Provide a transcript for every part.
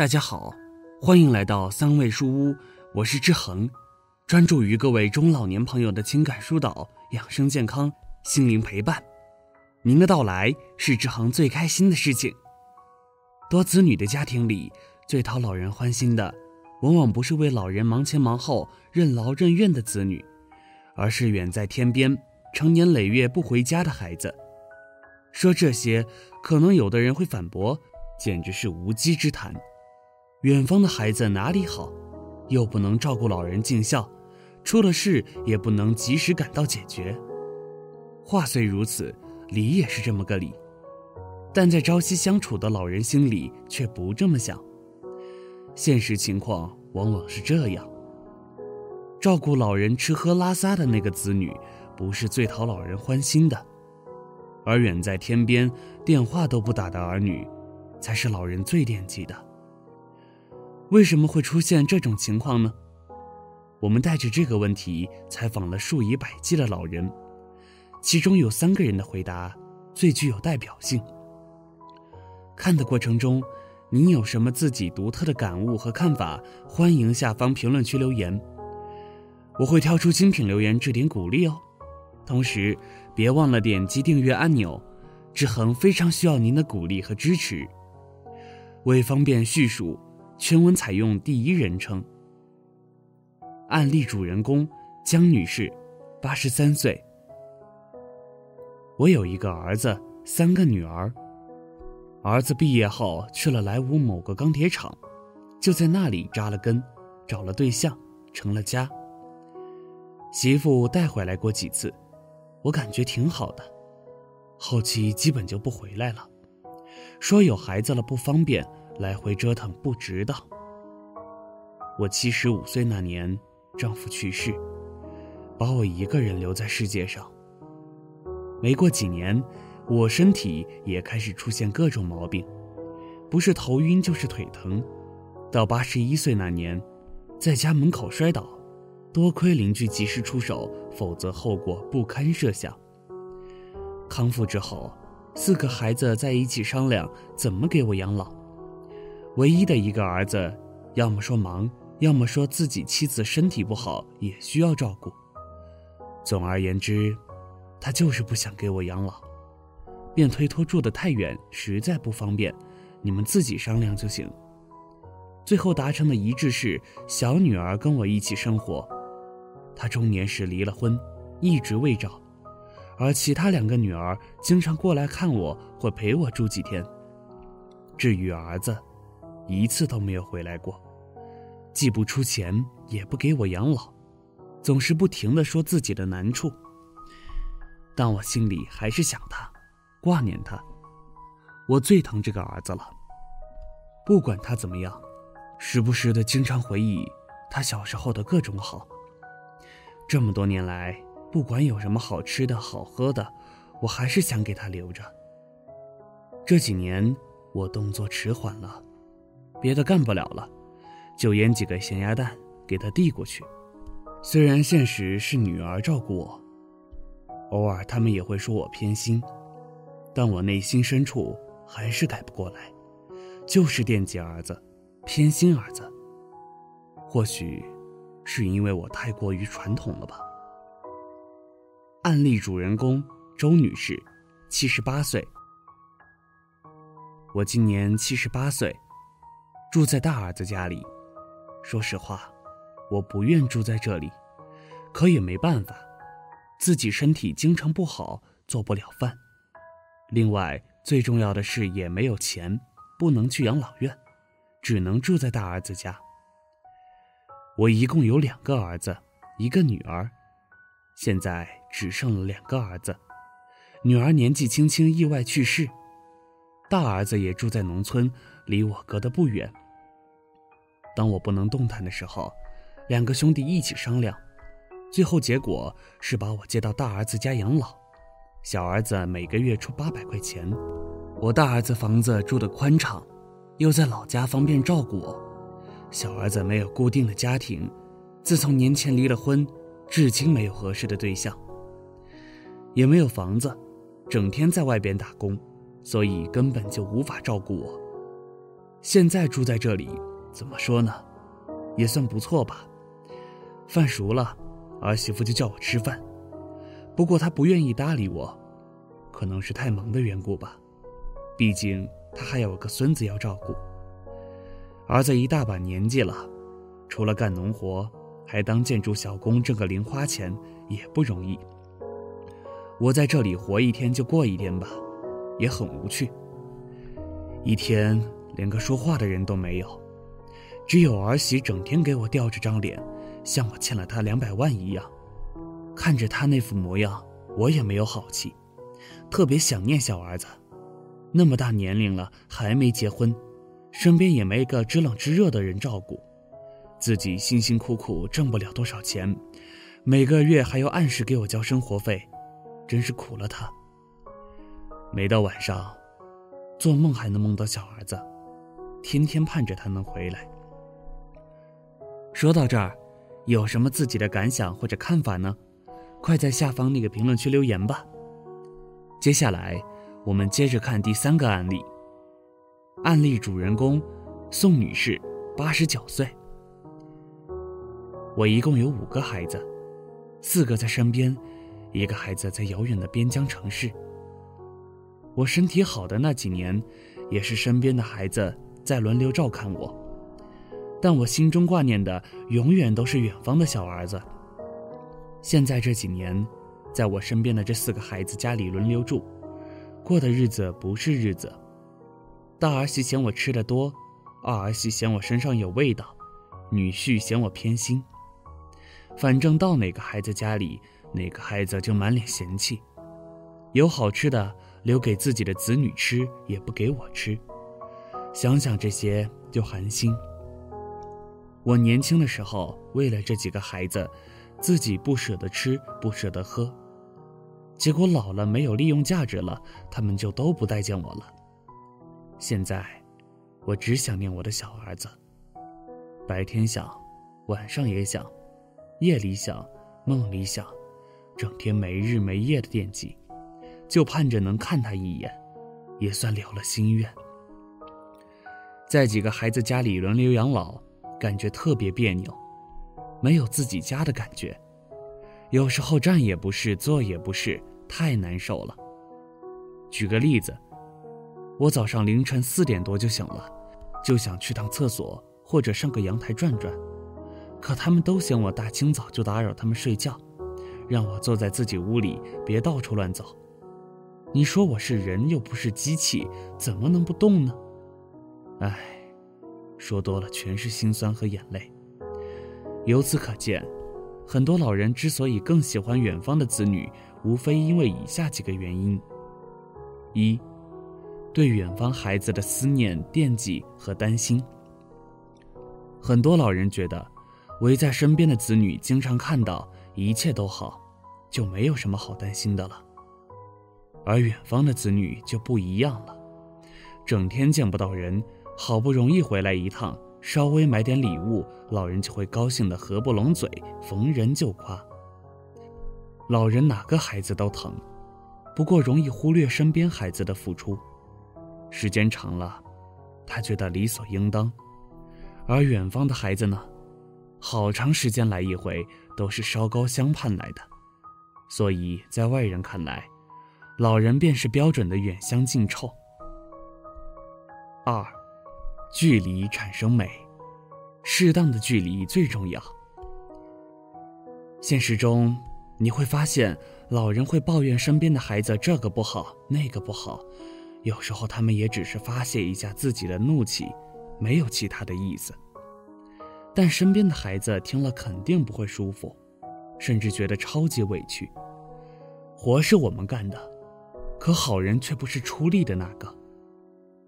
大家好，欢迎来到三味书屋，我是志恒，专注于各位中老年朋友的情感疏导、养生健康、心灵陪伴。您的到来是志恒最开心的事情。多子女的家庭里，最讨老人欢心的，往往不是为老人忙前忙后、任劳任怨的子女，而是远在天边、成年累月不回家的孩子。说这些，可能有的人会反驳，简直是无稽之谈。远方的孩子哪里好，又不能照顾老人尽孝，出了事也不能及时赶到解决。话虽如此，理也是这么个理，但在朝夕相处的老人心里却不这么想。现实情况往往是这样：照顾老人吃喝拉撒的那个子女，不是最讨老人欢心的；而远在天边，电话都不打的儿女，才是老人最惦记的。为什么会出现这种情况呢？我们带着这个问题采访了数以百计的老人，其中有三个人的回答最具有代表性。看的过程中，您有什么自己独特的感悟和看法？欢迎下方评论区留言，我会挑出精品留言置顶鼓励哦。同时，别忘了点击订阅按钮，志恒非常需要您的鼓励和支持。为方便叙述。全文采用第一人称。案例主人公江女士，八十三岁。我有一个儿子，三个女儿。儿子毕业后去了莱芜某个钢铁厂，就在那里扎了根，找了对象，成了家。媳妇带回来过几次，我感觉挺好的。后期基本就不回来了，说有孩子了不方便。来回折腾不值当。我七十五岁那年，丈夫去世，把我一个人留在世界上。没过几年，我身体也开始出现各种毛病，不是头晕就是腿疼。到八十一岁那年，在家门口摔倒，多亏邻居及时出手，否则后果不堪设想。康复之后，四个孩子在一起商量怎么给我养老。唯一的一个儿子，要么说忙，要么说自己妻子身体不好，也需要照顾。总而言之，他就是不想给我养老，便推脱住得太远，实在不方便，你们自己商量就行。最后达成的一致是，小女儿跟我一起生活。她中年时离了婚，一直未找，而其他两个女儿经常过来看我，或陪我住几天。至于儿子，一次都没有回来过，既不出钱，也不给我养老，总是不停的说自己的难处。但我心里还是想他，挂念他。我最疼这个儿子了，不管他怎么样，时不时的经常回忆他小时候的各种好。这么多年来，不管有什么好吃的好喝的，我还是想给他留着。这几年我动作迟缓了。别的干不了了，就腌几个咸鸭蛋给他递过去。虽然现实是女儿照顾我，偶尔他们也会说我偏心，但我内心深处还是改不过来，就是惦记儿子，偏心儿子。或许是因为我太过于传统了吧。案例主人公周女士，七十八岁。我今年七十八岁。住在大儿子家里，说实话，我不愿住在这里，可也没办法，自己身体经常不好，做不了饭。另外，最重要的是也没有钱，不能去养老院，只能住在大儿子家。我一共有两个儿子，一个女儿，现在只剩了两个儿子，女儿年纪轻轻意外去世，大儿子也住在农村，离我隔得不远。当我不能动弹的时候，两个兄弟一起商量，最后结果是把我接到大儿子家养老。小儿子每个月出八百块钱，我大儿子房子住的宽敞，又在老家方便照顾我。小儿子没有固定的家庭，自从年前离了婚，至今没有合适的对象，也没有房子，整天在外边打工，所以根本就无法照顾我。现在住在这里，怎么说呢，也算不错吧。饭熟了，儿媳妇就叫我吃饭，不过她不愿意搭理我，可能是太忙的缘故吧。毕竟她还有个孙子要照顾。儿子一大把年纪了，除了干农活，还当建筑小工挣个零花钱也不容易。我在这里活一天就过一天吧，也很无趣。一天连个说话的人都没有，只有儿媳整天给我吊着张脸。像我欠了他两百万一样，看着他那副模样，我也没有好气，特别想念小儿子。那么大年龄了还没结婚，身边也没个知冷知热的人照顾，自己辛辛苦苦挣不了多少钱，每个月还要按时给我交生活费，真是苦了他。每到晚上，做梦还能梦到小儿子，天天盼着他能回来。说到这儿。有什么自己的感想或者看法呢？快在下方那个评论区留言吧。接下来，我们接着看第三个案例。案例主人公宋女士，八十九岁。我一共有五个孩子，四个在身边，一个孩子在遥远的边疆城市。我身体好的那几年，也是身边的孩子在轮流照看我。但我心中挂念的永远都是远方的小儿子。现在这几年，在我身边的这四个孩子家里轮流住，过的日子不是日子。大儿媳嫌我吃的多，二儿媳嫌我身上有味道，女婿嫌我偏心。反正到哪个孩子家里，哪个孩子就满脸嫌弃，有好吃的留给自己的子女吃，也不给我吃。想想这些就寒心。我年轻的时候，为了这几个孩子，自己不舍得吃，不舍得喝，结果老了没有利用价值了，他们就都不待见我了。现在，我只想念我的小儿子，白天想，晚上也想，夜里想，梦里想，整天没日没夜的惦记，就盼着能看他一眼，也算了了心愿。在几个孩子家里轮流养老。感觉特别别扭，没有自己家的感觉。有时候站也不是，坐也不是，太难受了。举个例子，我早上凌晨四点多就醒了，就想去趟厕所或者上个阳台转转，可他们都嫌我大清早就打扰他们睡觉，让我坐在自己屋里，别到处乱走。你说我是人又不是机器，怎么能不动呢？唉。说多了全是心酸和眼泪。由此可见，很多老人之所以更喜欢远方的子女，无非因为以下几个原因：一，对远方孩子的思念、惦记和担心。很多老人觉得，围在身边的子女经常看到一切都好，就没有什么好担心的了。而远方的子女就不一样了，整天见不到人。好不容易回来一趟，稍微买点礼物，老人就会高兴的合不拢嘴，逢人就夸。老人哪个孩子都疼，不过容易忽略身边孩子的付出。时间长了，他觉得理所应当。而远方的孩子呢，好长时间来一回，都是烧高香盼来的，所以在外人看来，老人便是标准的远香近臭。二。距离产生美，适当的距离最重要。现实中，你会发现老人会抱怨身边的孩子这个不好那个不好，有时候他们也只是发泄一下自己的怒气，没有其他的意思。但身边的孩子听了肯定不会舒服，甚至觉得超级委屈。活是我们干的，可好人却不是出力的那个。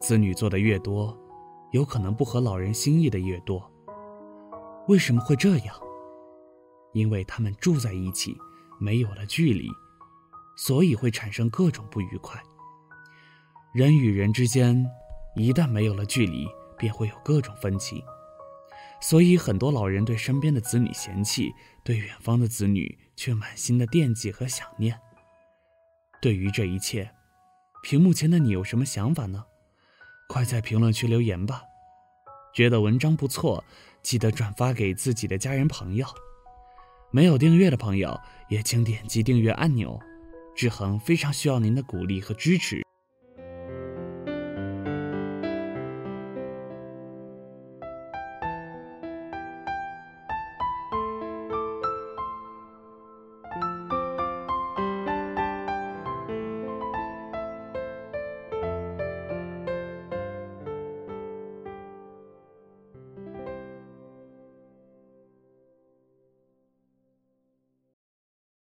子女做的越多。有可能不合老人心意的越多，为什么会这样？因为他们住在一起，没有了距离，所以会产生各种不愉快。人与人之间，一旦没有了距离，便会有各种分歧。所以很多老人对身边的子女嫌弃，对远方的子女却满心的惦记和想念。对于这一切，屏幕前的你有什么想法呢？快在评论区留言吧。觉得文章不错，记得转发给自己的家人朋友。没有订阅的朋友也请点击订阅按钮。志恒非常需要您的鼓励和支持。